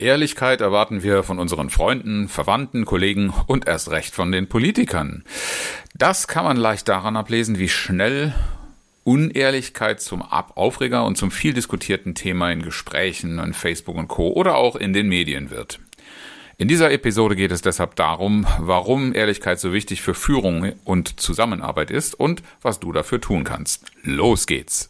Ehrlichkeit erwarten wir von unseren Freunden, Verwandten, Kollegen und erst recht von den Politikern. Das kann man leicht daran ablesen, wie schnell Unehrlichkeit zum Aufreger und zum viel diskutierten Thema in Gesprächen, in Facebook und Co. oder auch in den Medien wird. In dieser Episode geht es deshalb darum, warum Ehrlichkeit so wichtig für Führung und Zusammenarbeit ist und was du dafür tun kannst. Los geht's!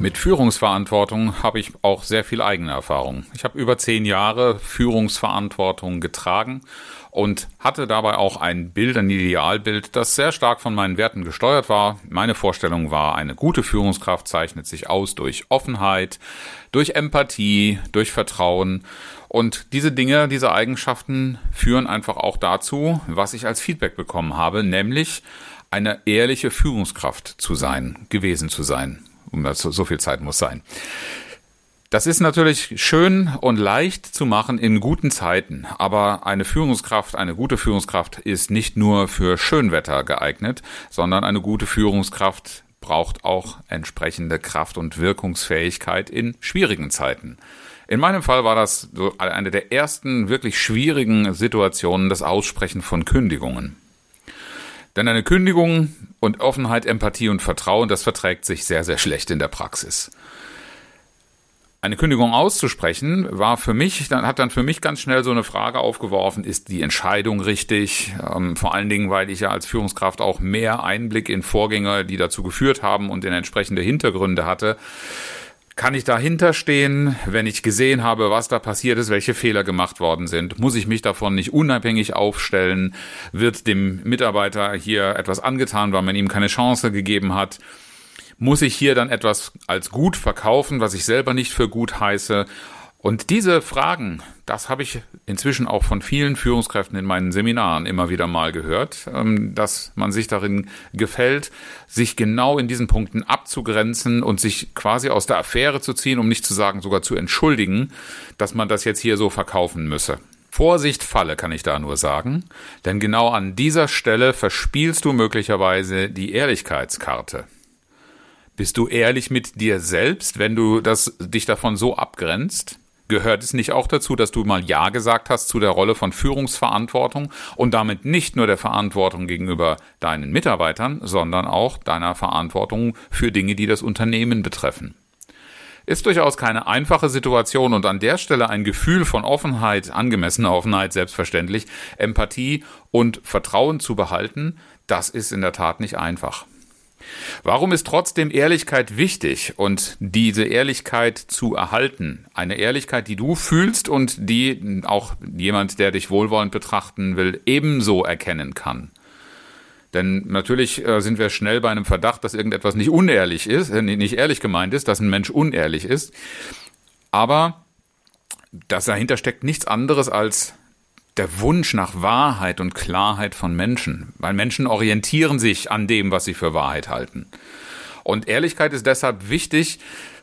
Mit Führungsverantwortung habe ich auch sehr viel eigene Erfahrung. Ich habe über zehn Jahre Führungsverantwortung getragen und hatte dabei auch ein Bild, ein Idealbild, das sehr stark von meinen Werten gesteuert war. Meine Vorstellung war, eine gute Führungskraft zeichnet sich aus durch Offenheit, durch Empathie, durch Vertrauen. Und diese Dinge, diese Eigenschaften führen einfach auch dazu, was ich als Feedback bekommen habe, nämlich eine ehrliche Führungskraft zu sein, gewesen zu sein so, so viel Zeit muss sein. Das ist natürlich schön und leicht zu machen in guten Zeiten, aber eine Führungskraft, eine gute Führungskraft ist nicht nur für Schönwetter geeignet, sondern eine gute Führungskraft braucht auch entsprechende Kraft und Wirkungsfähigkeit in schwierigen Zeiten. In meinem Fall war das so eine der ersten wirklich schwierigen Situationen, das Aussprechen von Kündigungen. Denn eine Kündigung und Offenheit, Empathie und Vertrauen, das verträgt sich sehr, sehr schlecht in der Praxis. Eine Kündigung auszusprechen war für mich, dann hat dann für mich ganz schnell so eine Frage aufgeworfen, ist die Entscheidung richtig? Ähm, vor allen Dingen, weil ich ja als Führungskraft auch mehr Einblick in Vorgänge, die dazu geführt haben und in entsprechende Hintergründe hatte. Kann ich dahinter stehen, wenn ich gesehen habe, was da passiert ist, welche Fehler gemacht worden sind? Muss ich mich davon nicht unabhängig aufstellen? Wird dem Mitarbeiter hier etwas angetan, weil man ihm keine Chance gegeben hat? Muss ich hier dann etwas als gut verkaufen, was ich selber nicht für gut heiße? Und diese Fragen, das habe ich inzwischen auch von vielen Führungskräften in meinen Seminaren immer wieder mal gehört, ähm, dass man sich darin gefällt, sich genau in diesen Punkten abzugrenzen und sich quasi aus der Affäre zu ziehen, um nicht zu sagen, sogar zu entschuldigen, dass man das jetzt hier so verkaufen müsse. Vorsicht Falle, kann ich da nur sagen, denn genau an dieser Stelle verspielst du möglicherweise die Ehrlichkeitskarte. Bist du ehrlich mit dir selbst, wenn du das, dich davon so abgrenzt? Gehört es nicht auch dazu, dass du mal Ja gesagt hast zu der Rolle von Führungsverantwortung und damit nicht nur der Verantwortung gegenüber deinen Mitarbeitern, sondern auch deiner Verantwortung für Dinge, die das Unternehmen betreffen? Ist durchaus keine einfache Situation und an der Stelle ein Gefühl von Offenheit, angemessener Offenheit selbstverständlich, Empathie und Vertrauen zu behalten, das ist in der Tat nicht einfach. Warum ist trotzdem Ehrlichkeit wichtig und diese Ehrlichkeit zu erhalten? Eine Ehrlichkeit, die du fühlst und die auch jemand, der dich wohlwollend betrachten will, ebenso erkennen kann. Denn natürlich äh, sind wir schnell bei einem Verdacht, dass irgendetwas nicht unehrlich ist, äh, nicht ehrlich gemeint ist, dass ein Mensch unehrlich ist. Aber das dahinter steckt nichts anderes als der Wunsch nach Wahrheit und Klarheit von Menschen, weil Menschen orientieren sich an dem, was sie für Wahrheit halten. Und Ehrlichkeit ist deshalb wichtig,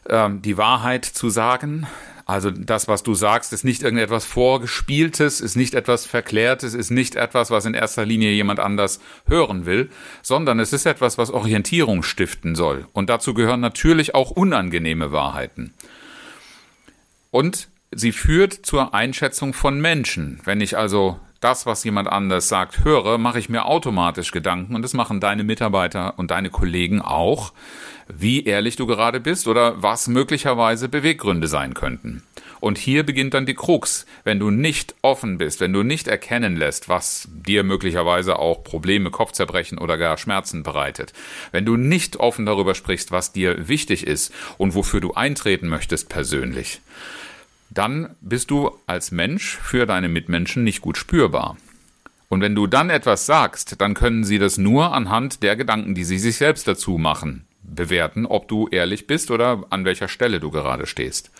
ähm, die Wahrheit zu sagen. Also das, was du sagst, ist nicht irgendetwas Vorgespieltes, ist nicht etwas Verklärtes, ist nicht etwas, was in erster Linie jemand anders hören will, sondern es ist etwas, was Orientierung stiften soll. Und dazu gehören natürlich auch unangenehme Wahrheiten. Und sie führt zur Einschätzung von Menschen. Wenn ich also das, was jemand anders sagt, höre, mache ich mir automatisch Gedanken und das machen deine Mitarbeiter und deine Kollegen auch, wie ehrlich du gerade bist oder was möglicherweise Beweggründe sein könnten. Und hier beginnt dann die Krux. Wenn du nicht offen bist, wenn du nicht erkennen lässt, was dir möglicherweise auch Probleme, Kopfzerbrechen oder gar Schmerzen bereitet, wenn du nicht offen darüber sprichst, was dir wichtig ist und wofür du eintreten möchtest persönlich, dann bist du als Mensch für deine Mitmenschen nicht gut spürbar. Und wenn du dann etwas sagst, dann können sie das nur anhand der Gedanken, die sie sich selbst dazu machen, bewerten, ob du ehrlich bist oder an welcher Stelle du gerade stehst.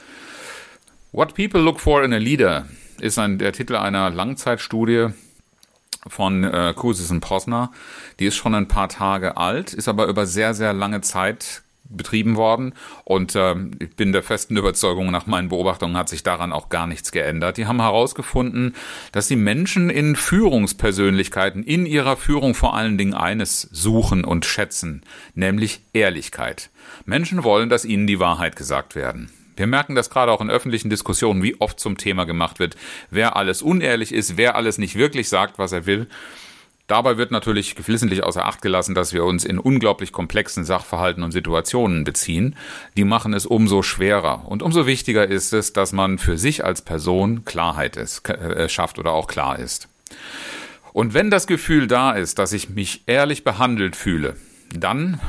What People Look For in a Leader ist ein, der Titel einer Langzeitstudie von äh, Kusis und Posner. Die ist schon ein paar Tage alt, ist aber über sehr, sehr lange Zeit betrieben worden und äh, ich bin der festen Überzeugung, nach meinen Beobachtungen hat sich daran auch gar nichts geändert. Die haben herausgefunden, dass die Menschen in Führungspersönlichkeiten in ihrer Führung vor allen Dingen eines suchen und schätzen, nämlich Ehrlichkeit. Menschen wollen, dass ihnen die Wahrheit gesagt werden. Wir merken das gerade auch in öffentlichen Diskussionen, wie oft zum Thema gemacht wird, wer alles unehrlich ist, wer alles nicht wirklich sagt, was er will. Dabei wird natürlich geflissentlich außer Acht gelassen, dass wir uns in unglaublich komplexen Sachverhalten und Situationen beziehen. Die machen es umso schwerer. Und umso wichtiger ist es, dass man für sich als Person Klarheit ist, äh, schafft oder auch klar ist. Und wenn das Gefühl da ist, dass ich mich ehrlich behandelt fühle, dann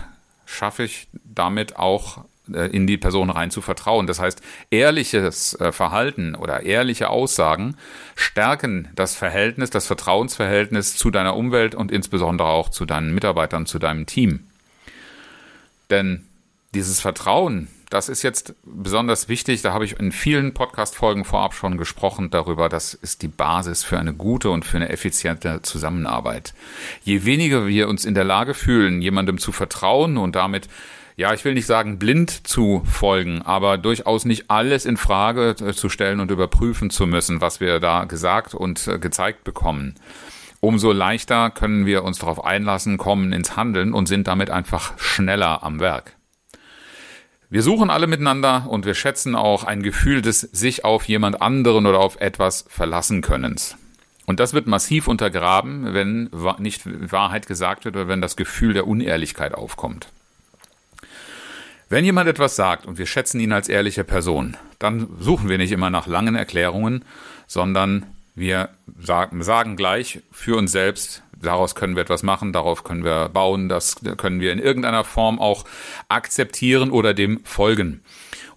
schaffe ich damit auch in die Person rein zu vertrauen. Das heißt, ehrliches äh, Verhalten oder ehrliche Aussagen stärken das Verhältnis, das Vertrauensverhältnis zu deiner Umwelt und insbesondere auch zu deinen Mitarbeitern, zu deinem Team. Denn dieses Vertrauen, das ist jetzt besonders wichtig. Da habe ich in vielen Podcast-Folgen vorab schon gesprochen darüber. Das ist die Basis für eine gute und für eine effiziente Zusammenarbeit. Je weniger wir uns in der Lage fühlen, jemandem zu vertrauen und damit ja, ich will nicht sagen blind zu folgen, aber durchaus nicht alles in Frage äh, zu stellen und überprüfen zu müssen, was wir da gesagt und äh, gezeigt bekommen. Umso leichter können wir uns darauf einlassen, kommen ins Handeln und sind damit einfach schneller am Werk. Wir suchen alle miteinander und wir schätzen auch ein Gefühl des sich auf jemand anderen oder auf etwas verlassen Könnens. Und das wird massiv untergraben, wenn nicht Wahrheit gesagt wird oder wenn das Gefühl der Unehrlichkeit aufkommt. Wenn jemand etwas sagt und wir schätzen ihn als ehrliche Person, dann suchen wir nicht immer nach langen Erklärungen, sondern wir sagen gleich für uns selbst, daraus können wir etwas machen, darauf können wir bauen, das können wir in irgendeiner Form auch akzeptieren oder dem folgen.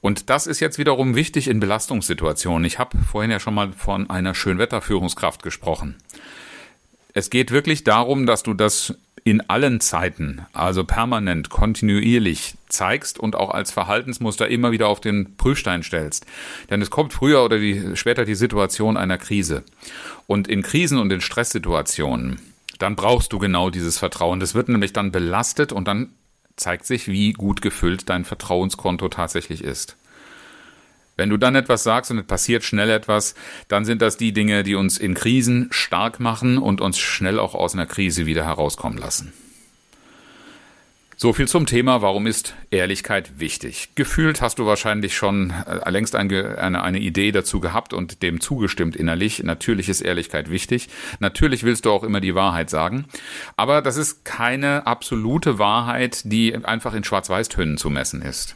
Und das ist jetzt wiederum wichtig in Belastungssituationen. Ich habe vorhin ja schon mal von einer Schönwetterführungskraft gesprochen. Es geht wirklich darum, dass du das in allen Zeiten, also permanent, kontinuierlich zeigst und auch als Verhaltensmuster immer wieder auf den Prüfstein stellst. Denn es kommt früher oder die, später die Situation einer Krise. Und in Krisen und in Stresssituationen, dann brauchst du genau dieses Vertrauen. Das wird nämlich dann belastet und dann zeigt sich, wie gut gefüllt dein Vertrauenskonto tatsächlich ist. Wenn du dann etwas sagst und es passiert schnell etwas, dann sind das die Dinge, die uns in Krisen stark machen und uns schnell auch aus einer Krise wieder herauskommen lassen. So viel zum Thema, warum ist Ehrlichkeit wichtig? Gefühlt hast du wahrscheinlich schon äh, längst eine, eine, eine, Idee dazu gehabt und dem zugestimmt innerlich. Natürlich ist Ehrlichkeit wichtig. Natürlich willst du auch immer die Wahrheit sagen. Aber das ist keine absolute Wahrheit, die einfach in Schwarz-Weiß-Tönen zu messen ist.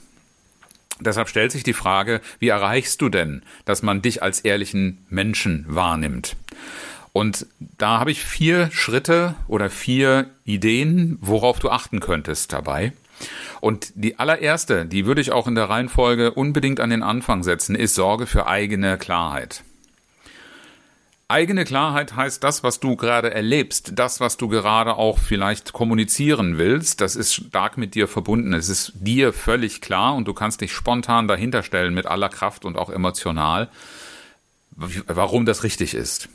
Deshalb stellt sich die Frage, wie erreichst du denn, dass man dich als ehrlichen Menschen wahrnimmt? Und da habe ich vier Schritte oder vier Ideen, worauf du achten könntest dabei. Und die allererste, die würde ich auch in der Reihenfolge unbedingt an den Anfang setzen, ist Sorge für eigene Klarheit. Eigene Klarheit heißt das, was du gerade erlebst, das, was du gerade auch vielleicht kommunizieren willst, das ist stark mit dir verbunden. Es ist dir völlig klar und du kannst dich spontan dahinter stellen mit aller Kraft und auch emotional, warum das richtig ist.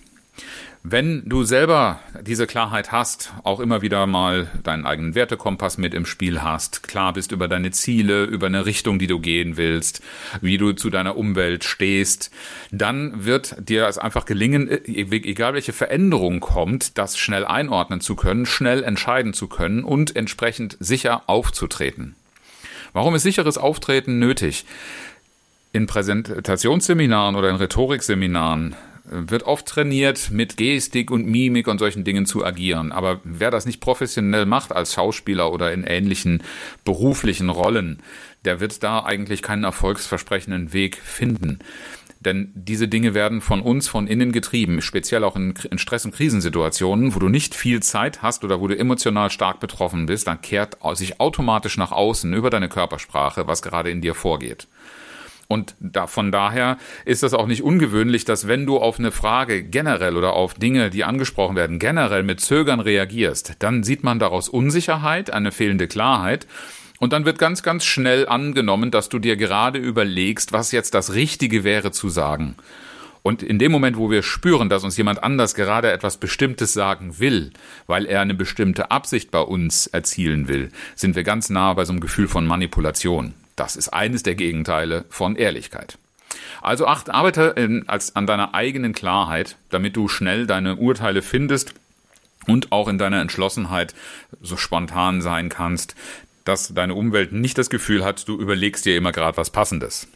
Wenn du selber diese Klarheit hast, auch immer wieder mal deinen eigenen Wertekompass mit im Spiel hast, klar bist über deine Ziele, über eine Richtung, die du gehen willst, wie du zu deiner Umwelt stehst, dann wird dir es einfach gelingen, e-, egal welche Veränderung kommt, das schnell einordnen zu können, schnell entscheiden zu können und entsprechend sicher aufzutreten. Warum ist sicheres Auftreten nötig? In Präsentationsseminaren oder in Rhetorikseminaren wird oft trainiert, mit Gestik und Mimik und solchen Dingen zu agieren. Aber wer das nicht professionell macht als Schauspieler oder in ähnlichen beruflichen Rollen, der wird da eigentlich keinen erfolgsversprechenden Weg finden. Denn diese Dinge werden von uns von innen getrieben, speziell auch in, in Stress- und Krisensituationen, wo du nicht viel Zeit hast oder wo du emotional stark betroffen bist, dann kehrt sich automatisch nach außen über deine Körpersprache, was gerade in dir vorgeht. Und da, von daher ist es auch nicht ungewöhnlich, dass wenn du auf eine Frage generell oder auf Dinge, die angesprochen werden, generell mit Zögern reagierst, dann sieht man daraus Unsicherheit, eine fehlende Klarheit. Und dann wird ganz, ganz schnell angenommen, dass du dir gerade überlegst, was jetzt das Richtige wäre zu sagen. Und in dem Moment, wo wir spüren, dass uns jemand anders gerade etwas Bestimmtes sagen will, weil er eine bestimmte Absicht bei uns erzielen will, sind wir ganz nah bei so einem Gefühl von Manipulation. Das ist eines der Gegenteile von Ehrlichkeit. Also acht, arbeite in, als, an deiner eigenen Klarheit, damit du schnell deine Urteile findest und auch in deiner Entschlossenheit so spontan sein kannst, dass deine Umwelt nicht das Gefühl hat, du überlegst dir immer gerade was Passendes.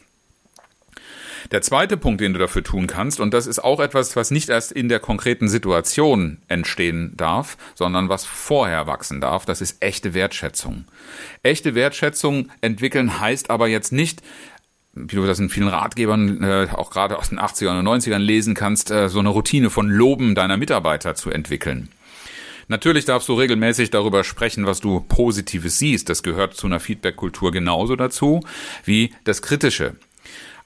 Der zweite Punkt, den du dafür tun kannst, und das ist auch etwas, was nicht erst in der konkreten Situation entstehen darf, sondern was vorher wachsen darf, das ist echte Wertschätzung. Echte Wertschätzung entwickeln heißt aber jetzt nicht, wie du das in vielen Ratgebern, äh, auch gerade aus den 80ern und 90ern lesen kannst, äh, so eine Routine von Loben deiner Mitarbeiter zu entwickeln. Natürlich darfst du regelmäßig darüber sprechen, was du Positives siehst. Das gehört zu einer Feedback-Kultur genauso dazu wie das Kritische.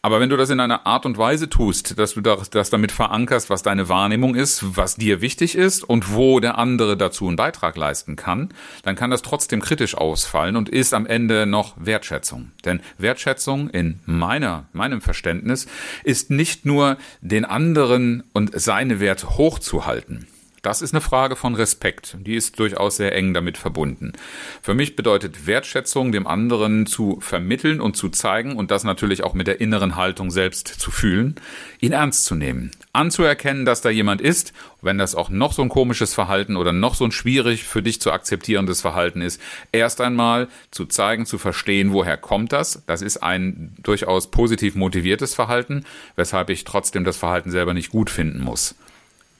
Aber wenn du das in einer Art und Weise tust, dass du das damit verankerst, was deine Wahrnehmung ist, was dir wichtig ist und wo der andere dazu einen Beitrag leisten kann, dann kann das trotzdem kritisch ausfallen und ist am Ende noch Wertschätzung. Denn Wertschätzung in meiner, meinem Verständnis ist nicht nur den anderen und seine Werte hochzuhalten. Das ist eine Frage von Respekt. Die ist durchaus sehr eng damit verbunden. Für mich bedeutet Wertschätzung, dem anderen zu vermitteln und zu zeigen und das natürlich auch mit der inneren Haltung selbst zu fühlen, ihn ernst zu nehmen, anzuerkennen, dass da jemand ist, wenn das auch noch so ein komisches Verhalten oder noch so ein schwierig für dich zu akzeptierendes Verhalten ist, erst einmal zu zeigen, zu verstehen, woher kommt das. Das ist ein durchaus positiv motiviertes Verhalten, weshalb ich trotzdem das Verhalten selber nicht gut finden muss.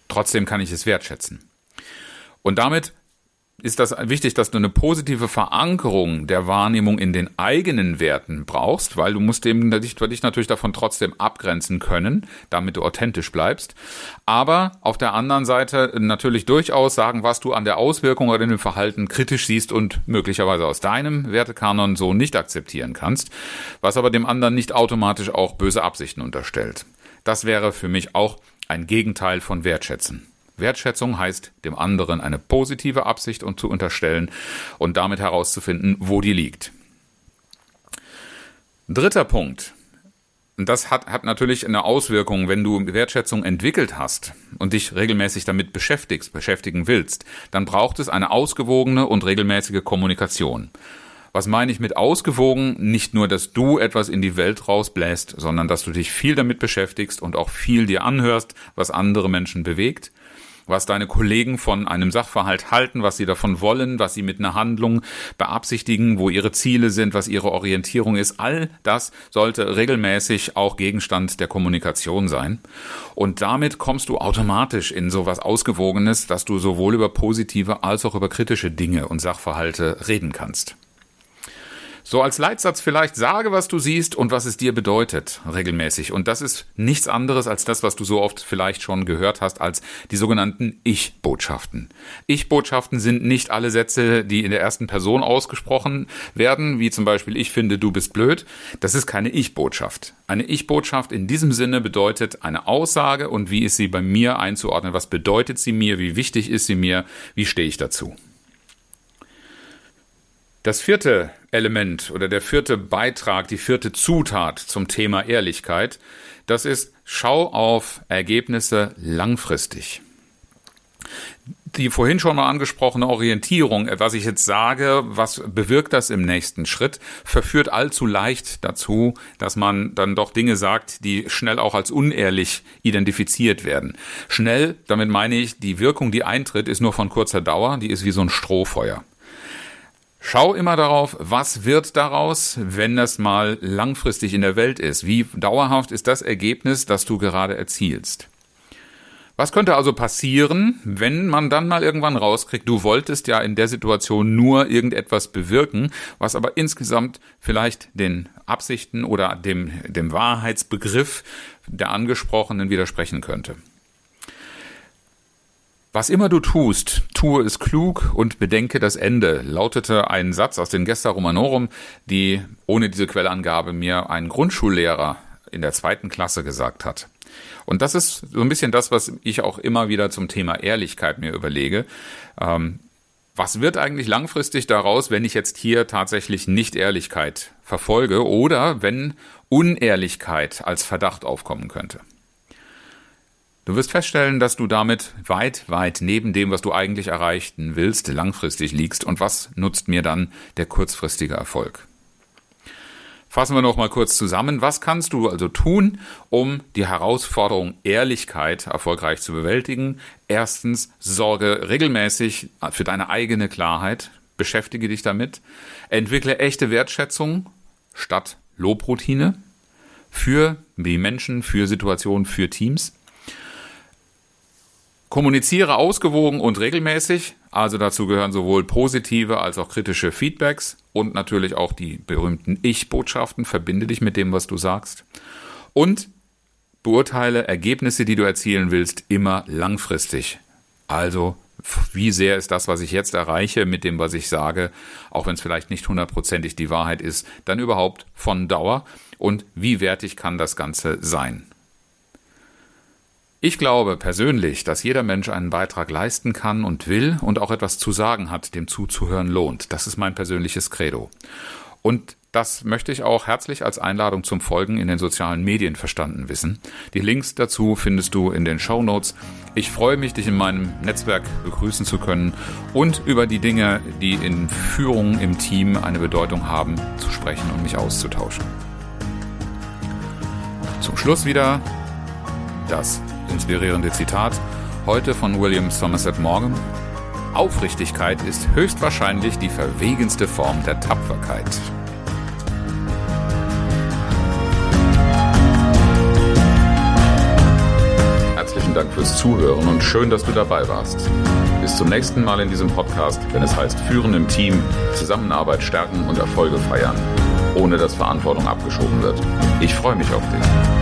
Trotzdem kann ich es wertschätzen. Und damit ist das wichtig, dass du eine positive Verankerung der Wahrnehmung in den eigenen Werten brauchst, weil du musst eben dich, dich natürlich davon trotzdem abgrenzen können, damit du authentisch bleibst. Aber auf der anderen Seite natürlich durchaus sagen, was du an der Auswirkung oder dem Verhalten kritisch siehst und möglicherweise aus deinem Wertekanon so nicht akzeptieren kannst, was aber dem anderen nicht automatisch auch böse Absichten unterstellt. Das wäre für mich auch ein Gegenteil von Wertschätzen. Wertschätzung heißt, dem anderen eine positive Absicht und zu unterstellen und damit herauszufinden, wo die liegt. Dritter Punkt. Das hat, hat natürlich eine Auswirkung, wenn du Wertschätzung entwickelt hast und dich regelmäßig damit beschäftigst, beschäftigen willst, dann braucht es eine ausgewogene und regelmäßige Kommunikation. Was meine ich mit ausgewogen? Nicht nur, dass du etwas in die Welt rausbläst, sondern dass du dich viel damit beschäftigst und auch viel dir anhörst, was andere Menschen bewegt, was deine Kollegen von einem Sachverhalt halten, was sie davon wollen, was sie mit einer Handlung beabsichtigen, wo ihre Ziele sind, was ihre Orientierung ist. All das sollte regelmäßig auch Gegenstand der Kommunikation sein. Und damit kommst du automatisch in sowas Ausgewogenes, dass du sowohl über positive als auch über kritische Dinge und Sachverhalte reden kannst. So als Leitsatz vielleicht sage, was du siehst und was es dir bedeutet, regelmäßig. Und das ist nichts anderes als das, was du so oft vielleicht schon gehört hast, als die sogenannten Ich-Botschaften. Ich-Botschaften sind nicht alle Sätze, die in der ersten Person ausgesprochen werden, wie zum Beispiel ich finde, du bist blöd. Das ist keine Ich-Botschaft. Eine Ich-Botschaft in diesem Sinne bedeutet eine Aussage und wie ist sie bei mir einzuordnen? Was bedeutet sie mir? Wie wichtig ist sie mir? Wie stehe ich dazu? Das vierte Element oder der vierte Beitrag, die vierte Zutat zum Thema Ehrlichkeit, das ist, schau auf Ergebnisse langfristig. Die vorhin schon mal angesprochene Orientierung, was ich jetzt sage, was bewirkt das im nächsten Schritt, verführt allzu leicht dazu, dass man dann doch Dinge sagt, die schnell auch als unehrlich identifiziert werden. Schnell, damit meine ich, die Wirkung, die eintritt, ist nur von kurzer Dauer, die ist wie so ein Strohfeuer. Schau immer darauf, was wird daraus, wenn das mal langfristig in der Welt ist. Wie dauerhaft ist das Ergebnis, das du gerade erzielst? Was könnte also passieren, wenn man dann mal irgendwann rauskriegt, du wolltest ja in der Situation nur irgendetwas bewirken, was aber insgesamt vielleicht den Absichten oder dem, dem Wahrheitsbegriff der Angesprochenen widersprechen könnte? Was immer du tust, tue es klug und bedenke das Ende, lautete ein Satz aus den Gesta Romanorum, die ohne diese Quellangabe mir ein Grundschullehrer in der zweiten Klasse gesagt hat. Und das ist so ein bisschen das, was ich auch immer wieder zum Thema Ehrlichkeit mir überlege. Ähm, was wird eigentlich langfristig daraus, wenn ich jetzt hier tatsächlich Nicht-Ehrlichkeit verfolge oder wenn Unehrlichkeit als Verdacht aufkommen könnte? Du wirst feststellen, dass du damit weit, weit neben dem, was du eigentlich erreichen willst, langfristig liegst. Und was nutzt mir dann der kurzfristige Erfolg? Fassen wir noch mal kurz zusammen. Was kannst du also tun, um die Herausforderung Ehrlichkeit erfolgreich zu bewältigen? Erstens, sorge regelmäßig für deine eigene Klarheit. Beschäftige dich damit. Entwickle echte Wertschätzung statt Lobroutine für die Menschen, für Situationen, für Teams. Kommuniziere ausgewogen und regelmäßig. Also dazu gehören sowohl positive als auch kritische Feedbacks und natürlich auch die berühmten Ich-Botschaften. Verbinde dich mit dem, was du sagst. Und beurteile Ergebnisse, die du erzielen willst, immer langfristig. Also, wie sehr ist das, was ich jetzt erreiche, mit dem, was ich sage, auch wenn es vielleicht nicht hundertprozentig die Wahrheit ist, dann überhaupt von Dauer und wie wertig kann das Ganze sein? Ich glaube persönlich, dass jeder Mensch einen Beitrag leisten kann und will und auch etwas zu sagen hat, dem zuzuhören lohnt. Das ist mein persönliches Credo. Und das möchte ich auch herzlich als Einladung zum Folgen in den sozialen Medien verstanden wissen. Die Links dazu findest du in den Show Notes. Ich freue mich, dich in meinem Netzwerk begrüßen zu können und über die Dinge, die in Führung im Team eine Bedeutung haben, zu sprechen und mich auszutauschen. Zum Schluss wieder das inspirierende Zitat, heute von William Somerset Morgan. Aufrichtigkeit ist höchstwahrscheinlich die verwegenste Form der Tapferkeit. Herzlichen Dank fürs Zuhören und schön, dass du dabei warst. Bis zum nächsten Mal in diesem Podcast, wenn es heißt Führen im Team, Zusammenarbeit stärken und Erfolge feiern, ohne dass Verantwortung abgeschoben wird. Ich freue mich auf dich.